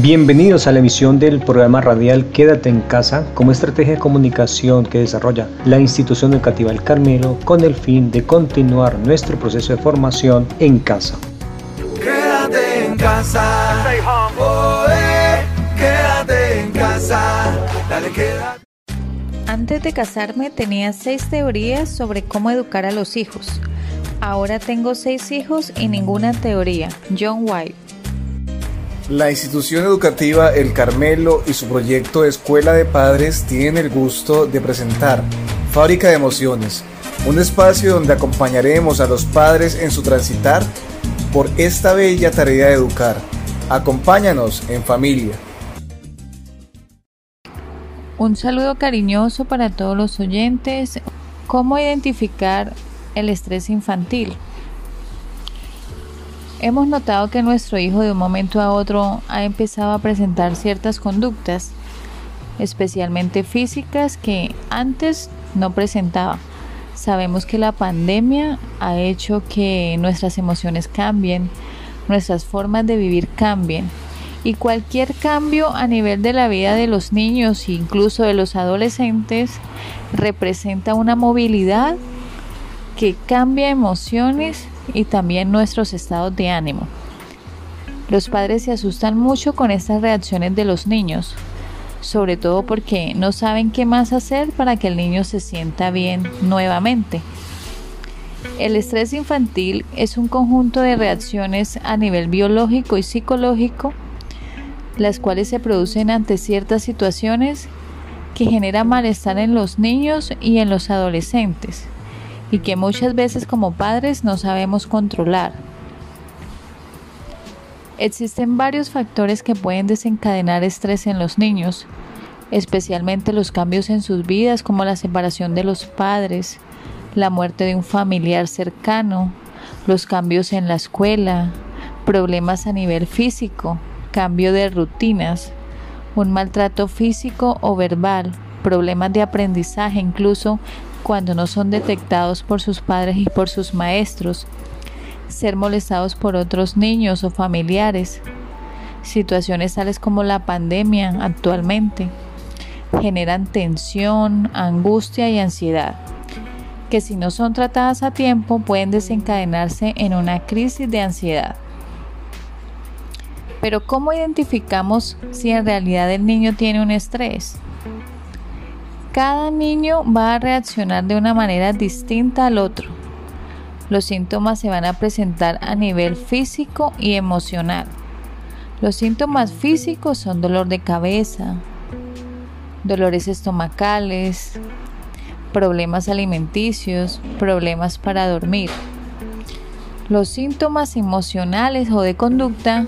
Bienvenidos a la emisión del programa radial Quédate en casa como estrategia de comunicación que desarrolla la institución educativa El Carmelo con el fin de continuar nuestro proceso de formación en casa. Quédate en casa. Oh, eh, quédate en casa. Dale, quédate. Antes de casarme tenía seis teorías sobre cómo educar a los hijos. Ahora tengo seis hijos y ninguna teoría. John White. La institución educativa El Carmelo y su proyecto Escuela de Padres tienen el gusto de presentar Fábrica de Emociones, un espacio donde acompañaremos a los padres en su transitar por esta bella tarea de educar. Acompáñanos en familia. Un saludo cariñoso para todos los oyentes. ¿Cómo identificar el estrés infantil? Hemos notado que nuestro hijo de un momento a otro ha empezado a presentar ciertas conductas, especialmente físicas, que antes no presentaba. Sabemos que la pandemia ha hecho que nuestras emociones cambien, nuestras formas de vivir cambien. Y cualquier cambio a nivel de la vida de los niños e incluso de los adolescentes representa una movilidad que cambia emociones y también nuestros estados de ánimo. Los padres se asustan mucho con estas reacciones de los niños, sobre todo porque no saben qué más hacer para que el niño se sienta bien nuevamente. El estrés infantil es un conjunto de reacciones a nivel biológico y psicológico, las cuales se producen ante ciertas situaciones que generan malestar en los niños y en los adolescentes y que muchas veces como padres no sabemos controlar. Existen varios factores que pueden desencadenar estrés en los niños, especialmente los cambios en sus vidas como la separación de los padres, la muerte de un familiar cercano, los cambios en la escuela, problemas a nivel físico, cambio de rutinas, un maltrato físico o verbal, problemas de aprendizaje, incluso cuando no son detectados por sus padres y por sus maestros, ser molestados por otros niños o familiares, situaciones tales como la pandemia actualmente, generan tensión, angustia y ansiedad, que si no son tratadas a tiempo pueden desencadenarse en una crisis de ansiedad. Pero ¿cómo identificamos si en realidad el niño tiene un estrés? Cada niño va a reaccionar de una manera distinta al otro. Los síntomas se van a presentar a nivel físico y emocional. Los síntomas físicos son dolor de cabeza, dolores estomacales, problemas alimenticios, problemas para dormir. Los síntomas emocionales o de conducta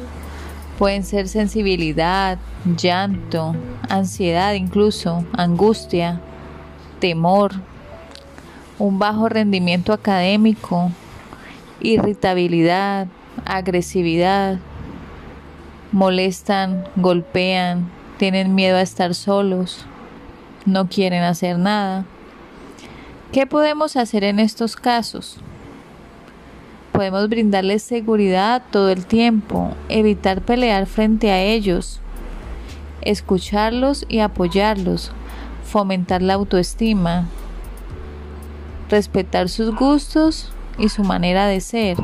pueden ser sensibilidad, llanto, ansiedad incluso, angustia, temor, un bajo rendimiento académico, irritabilidad, agresividad, molestan, golpean, tienen miedo a estar solos, no quieren hacer nada. ¿Qué podemos hacer en estos casos? Podemos brindarles seguridad todo el tiempo, evitar pelear frente a ellos, escucharlos y apoyarlos, fomentar la autoestima, respetar sus gustos y su manera de ser,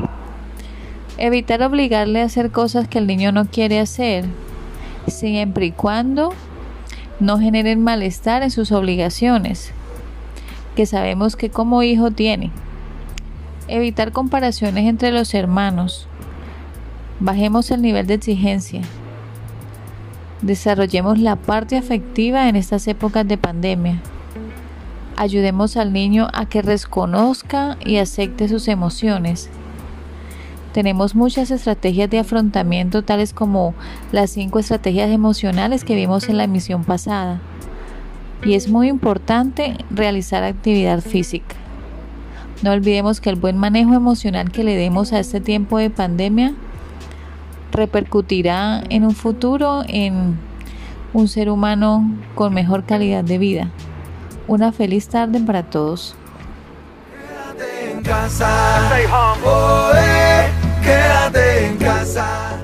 evitar obligarle a hacer cosas que el niño no quiere hacer, siempre y cuando no generen malestar en sus obligaciones, que sabemos que como hijo tiene. Evitar comparaciones entre los hermanos. Bajemos el nivel de exigencia. Desarrollemos la parte afectiva en estas épocas de pandemia. Ayudemos al niño a que reconozca y acepte sus emociones. Tenemos muchas estrategias de afrontamiento tales como las cinco estrategias emocionales que vimos en la emisión pasada. Y es muy importante realizar actividad física. No olvidemos que el buen manejo emocional que le demos a este tiempo de pandemia repercutirá en un futuro en un ser humano con mejor calidad de vida. Una feliz tarde para todos. Quédate en casa.